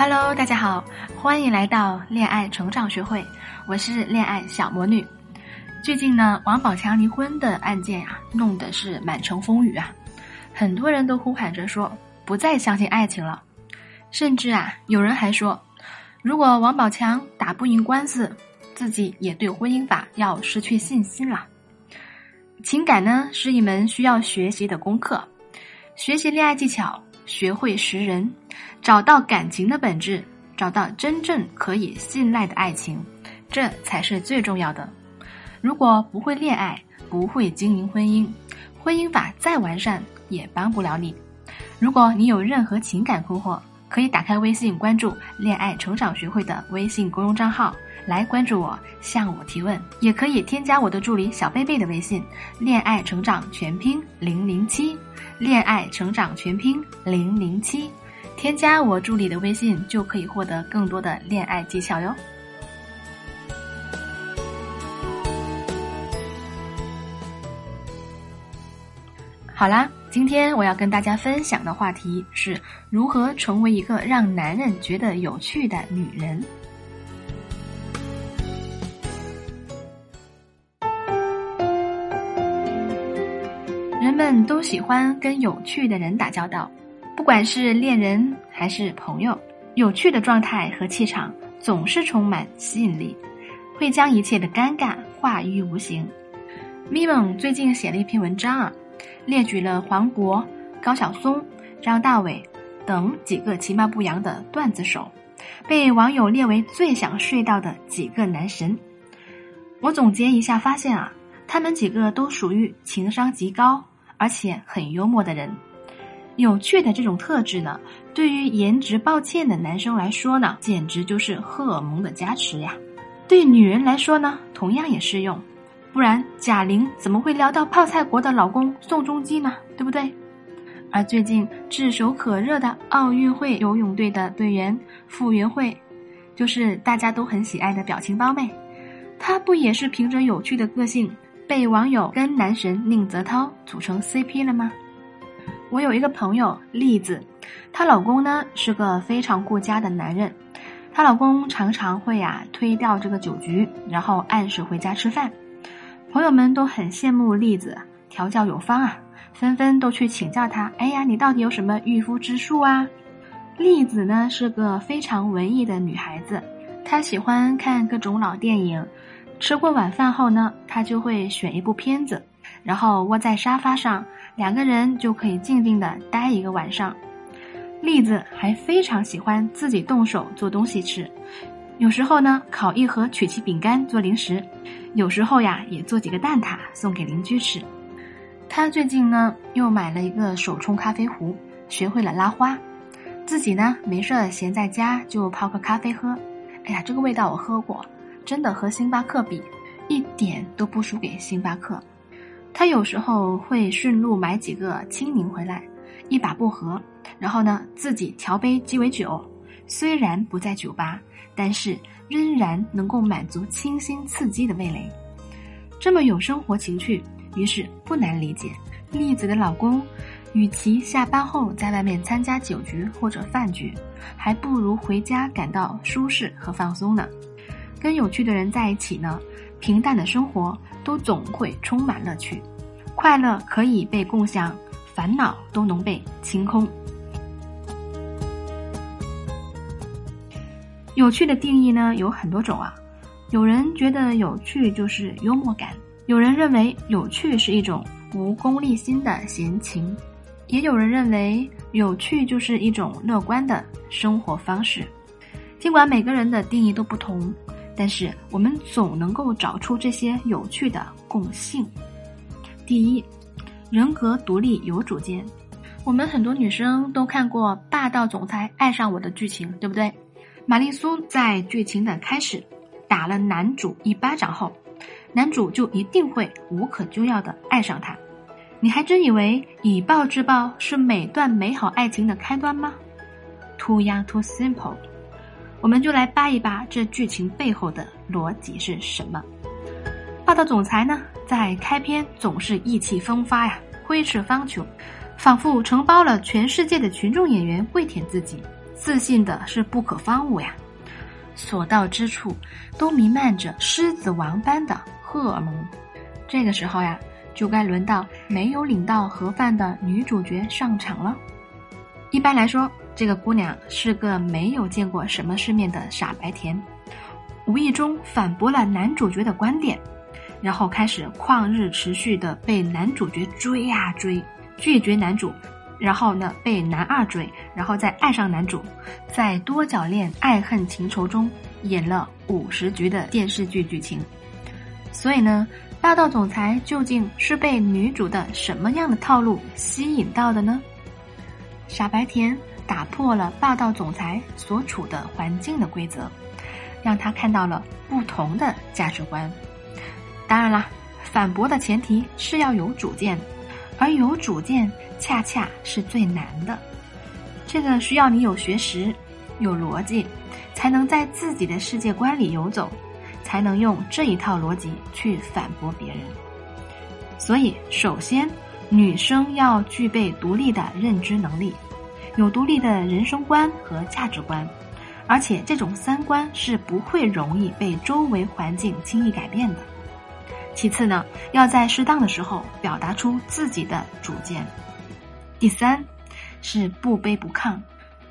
Hello，大家好，欢迎来到恋爱成长学会，我是恋爱小魔女。最近呢，王宝强离婚的案件啊，弄得是满城风雨啊，很多人都呼喊着说不再相信爱情了，甚至啊，有人还说，如果王宝强打不赢官司，自己也对婚姻法要失去信心了。情感呢，是一门需要学习的功课，学习恋爱技巧。学会识人，找到感情的本质，找到真正可以信赖的爱情，这才是最重要的。如果不会恋爱，不会经营婚姻，婚姻法再完善也帮不了你。如果你有任何情感困惑，可以打开微信关注“恋爱成长学会”的微信公众账号。来关注我，向我提问，也可以添加我的助理小贝贝的微信“恋爱成长全拼零零七”，恋爱成长全拼零零七，添加我助理的微信就可以获得更多的恋爱技巧哟。好啦，今天我要跟大家分享的话题是如何成为一个让男人觉得有趣的女人。人们都喜欢跟有趣的人打交道，不管是恋人还是朋友，有趣的状态和气场总是充满吸引力，会将一切的尴尬化于无形。咪蒙最近写了一篇文章啊，列举了黄渤、高晓松、张大伟等几个其貌不扬的段子手，被网友列为最想睡到的几个男神。我总结一下发现啊，他们几个都属于情商极高。而且很幽默的人，有趣的这种特质呢，对于颜值抱歉的男生来说呢，简直就是荷尔蒙的加持呀。对女人来说呢，同样也适用。不然贾玲怎么会聊到泡菜国的老公宋仲基呢？对不对？而最近炙手可热的奥运会游泳队的队员傅园慧，就是大家都很喜爱的表情包妹，她不也是凭着有趣的个性？被网友跟男神宁泽涛组成 CP 了吗？我有一个朋友栗子，她老公呢是个非常顾家的男人，她老公常常会呀推掉这个酒局，然后按时回家吃饭。朋友们都很羡慕栗子调教有方啊，纷纷都去请教他。哎呀，你到底有什么御夫之术啊？栗子呢是个非常文艺的女孩子，她喜欢看各种老电影。吃过晚饭后呢，她就会选一部片子，然后窝在沙发上，两个人就可以静静的待一个晚上。栗子还非常喜欢自己动手做东西吃，有时候呢烤一盒曲奇饼干做零食，有时候呀也做几个蛋挞送给邻居吃。他最近呢又买了一个手冲咖啡壶，学会了拉花，自己呢没事闲在家就泡个咖啡喝。哎呀，这个味道我喝过。真的和星巴克比，一点都不输给星巴克。他有时候会顺路买几个青柠回来，一把薄荷，然后呢自己调杯鸡尾酒。虽然不在酒吧，但是仍然能够满足清新刺激的味蕾。这么有生活情趣，于是不难理解，栗子的老公，与其下班后在外面参加酒局或者饭局，还不如回家感到舒适和放松呢。跟有趣的人在一起呢，平淡的生活都总会充满乐趣，快乐可以被共享，烦恼都能被清空。有趣的定义呢有很多种啊，有人觉得有趣就是幽默感，有人认为有趣是一种无功利心的闲情，也有人认为有趣就是一种乐观的生活方式。尽管每个人的定义都不同。但是我们总能够找出这些有趣的共性。第一，人格独立有主见。我们很多女生都看过霸道总裁爱上我的剧情，对不对？玛丽苏在剧情的开始打了男主一巴掌后，男主就一定会无可救药的爱上她。你还真以为以暴制暴是每段美好爱情的开端吗？Too young, too simple。我们就来扒一扒这剧情背后的逻辑是什么。霸道总裁呢，在开篇总是意气风发呀，挥斥方遒，仿佛承包了全世界的群众演员跪舔自己，自信的是不可方物呀。所到之处都弥漫着狮子王般的荷尔蒙。这个时候呀。就该轮到没有领到盒饭的女主角上场了。一般来说，这个姑娘是个没有见过什么世面的傻白甜，无意中反驳了男主角的观点，然后开始旷日持续的被男主角追呀追，拒绝男主，然后呢被男二追，然后再爱上男主，在多角恋爱恨情仇中演了五十局的电视剧剧情。所以呢。霸道总裁究竟是被女主的什么样的套路吸引到的呢？傻白甜打破了霸道总裁所处的环境的规则，让他看到了不同的价值观。当然啦，反驳的前提是要有主见，而有主见恰恰是最难的。这个需要你有学识、有逻辑，才能在自己的世界观里游走。才能用这一套逻辑去反驳别人。所以，首先，女生要具备独立的认知能力，有独立的人生观和价值观，而且这种三观是不会容易被周围环境轻易改变的。其次呢，要在适当的时候表达出自己的主见。第三，是不卑不亢，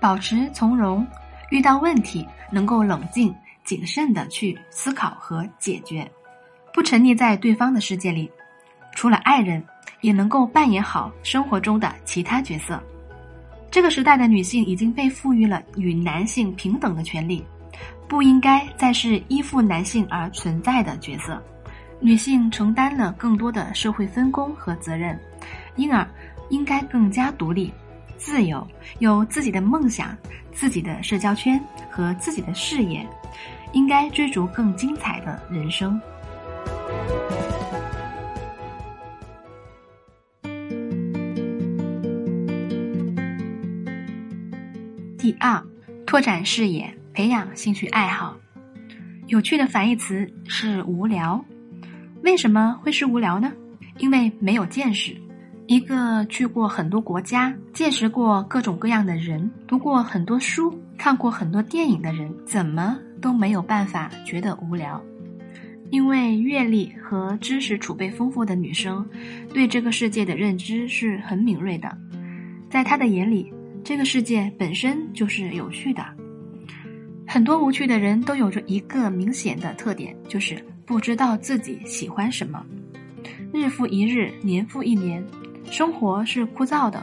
保持从容，遇到问题能够冷静。谨慎的去思考和解决，不沉溺在对方的世界里。除了爱人，也能够扮演好生活中的其他角色。这个时代的女性已经被赋予了与男性平等的权利，不应该再是依附男性而存在的角色。女性承担了更多的社会分工和责任，因而应该更加独立、自由，有自己的梦想、自己的社交圈和自己的事业。应该追逐更精彩的人生。第二，拓展视野，培养兴趣爱好。有趣的反义词是无聊。为什么会是无聊呢？因为没有见识。一个去过很多国家、见识过各种各样的人、读过很多书、看过很多电影的人，怎么？都没有办法觉得无聊，因为阅历和知识储备丰富的女生，对这个世界的认知是很敏锐的，在她的眼里，这个世界本身就是有趣的。很多无趣的人都有着一个明显的特点，就是不知道自己喜欢什么。日复一日，年复一年，生活是枯燥的，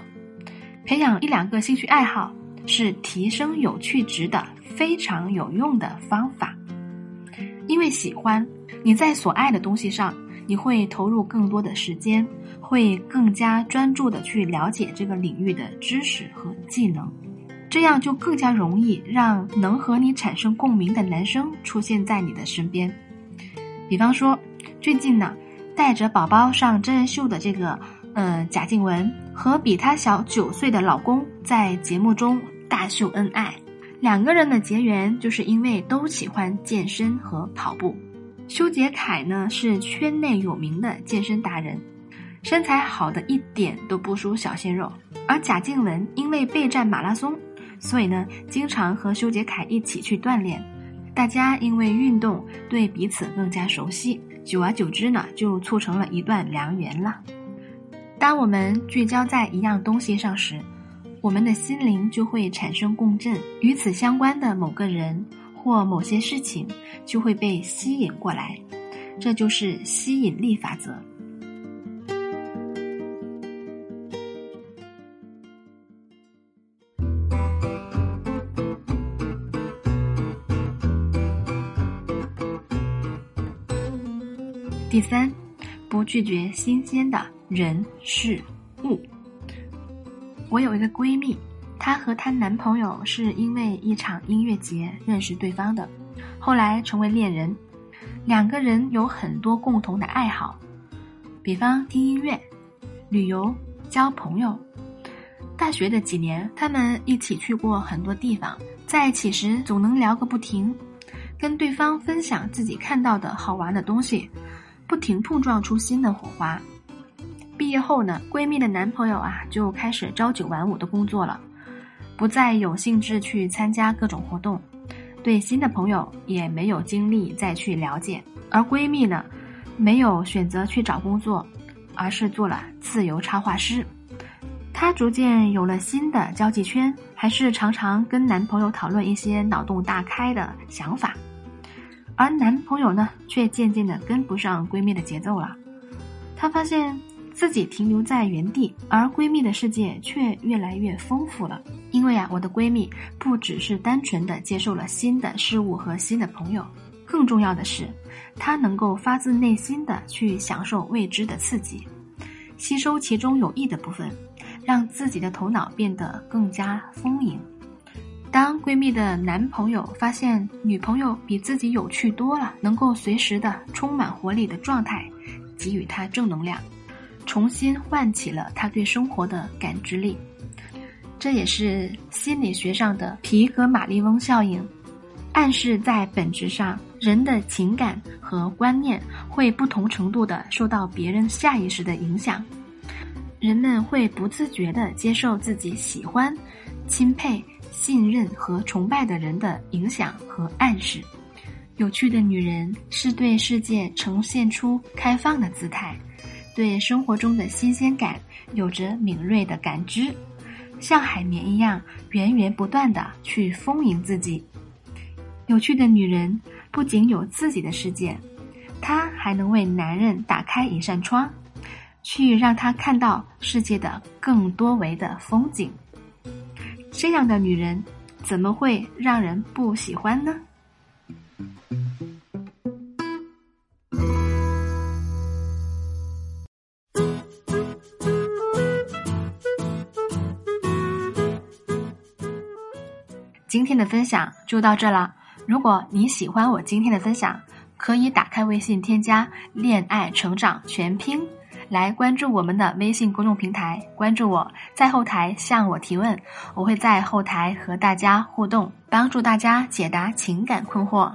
培养一两个兴趣爱好是提升有趣值的。非常有用的方法，因为喜欢你在所爱的东西上，你会投入更多的时间，会更加专注的去了解这个领域的知识和技能，这样就更加容易让能和你产生共鸣的男生出现在你的身边。比方说，最近呢，带着宝宝上真人秀的这个，嗯，贾静雯和比她小九岁的老公在节目中大秀恩爱。两个人的结缘就是因为都喜欢健身和跑步。修杰楷呢是圈内有名的健身达人，身材好的一点都不输小鲜肉。而贾静雯因为备战马拉松，所以呢经常和修杰楷一起去锻炼。大家因为运动对彼此更加熟悉，久而久之呢就促成了一段良缘了。当我们聚焦在一样东西上时。我们的心灵就会产生共振，与此相关的某个人或某些事情就会被吸引过来，这就是吸引力法则。第三，不拒绝新鲜的人事物。我有一个闺蜜，她和她男朋友是因为一场音乐节认识对方的，后来成为恋人。两个人有很多共同的爱好，比方听音乐、旅游、交朋友。大学的几年，他们一起去过很多地方，在一起时总能聊个不停，跟对方分享自己看到的好玩的东西，不停碰撞出新的火花。毕业后呢，闺蜜的男朋友啊就开始朝九晚五的工作了，不再有兴致去参加各种活动，对新的朋友也没有精力再去了解。而闺蜜呢，没有选择去找工作，而是做了自由插画师。她逐渐有了新的交际圈，还是常常跟男朋友讨论一些脑洞大开的想法，而男朋友呢，却渐渐的跟不上闺蜜的节奏了。她发现自己停留在原地，而闺蜜的世界却越来越丰富了。因为啊，我的闺蜜不只是单纯的接受了新的事物和新的朋友，更重要的是，她能够发自内心的去享受未知的刺激，吸收其中有益的部分。让自己的头脑变得更加丰盈。当闺蜜的男朋友发现女朋友比自己有趣多了，能够随时的充满活力的状态，给予她正能量，重新唤起了她对生活的感知力。这也是心理学上的皮格马利翁效应，暗示在本质上，人的情感和观念会不同程度的受到别人下意识的影响。人们会不自觉地接受自己喜欢、钦佩、信任和崇拜的人的影响和暗示。有趣的女人是对世界呈现出开放的姿态，对生活中的新鲜感有着敏锐的感知，像海绵一样源源不断地去丰盈自己。有趣的女人不仅有自己的世界，她还能为男人打开一扇窗。去让他看到世界的更多维的风景，这样的女人怎么会让人不喜欢呢？今天的分享就到这了。如果你喜欢我今天的分享，可以打开微信添加“恋爱成长全拼”。来关注我们的微信公众平台，关注我在后台向我提问，我会在后台和大家互动，帮助大家解答情感困惑。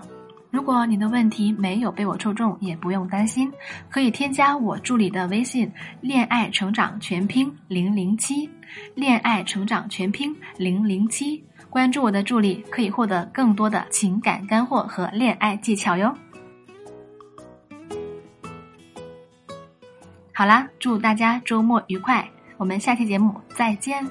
如果你的问题没有被我抽中，也不用担心，可以添加我助理的微信“恋爱成长全拼零零七”，恋爱成长全拼零零七，关注我的助理可以获得更多的情感干货和恋爱技巧哟。好啦，祝大家周末愉快！我们下期节目再见。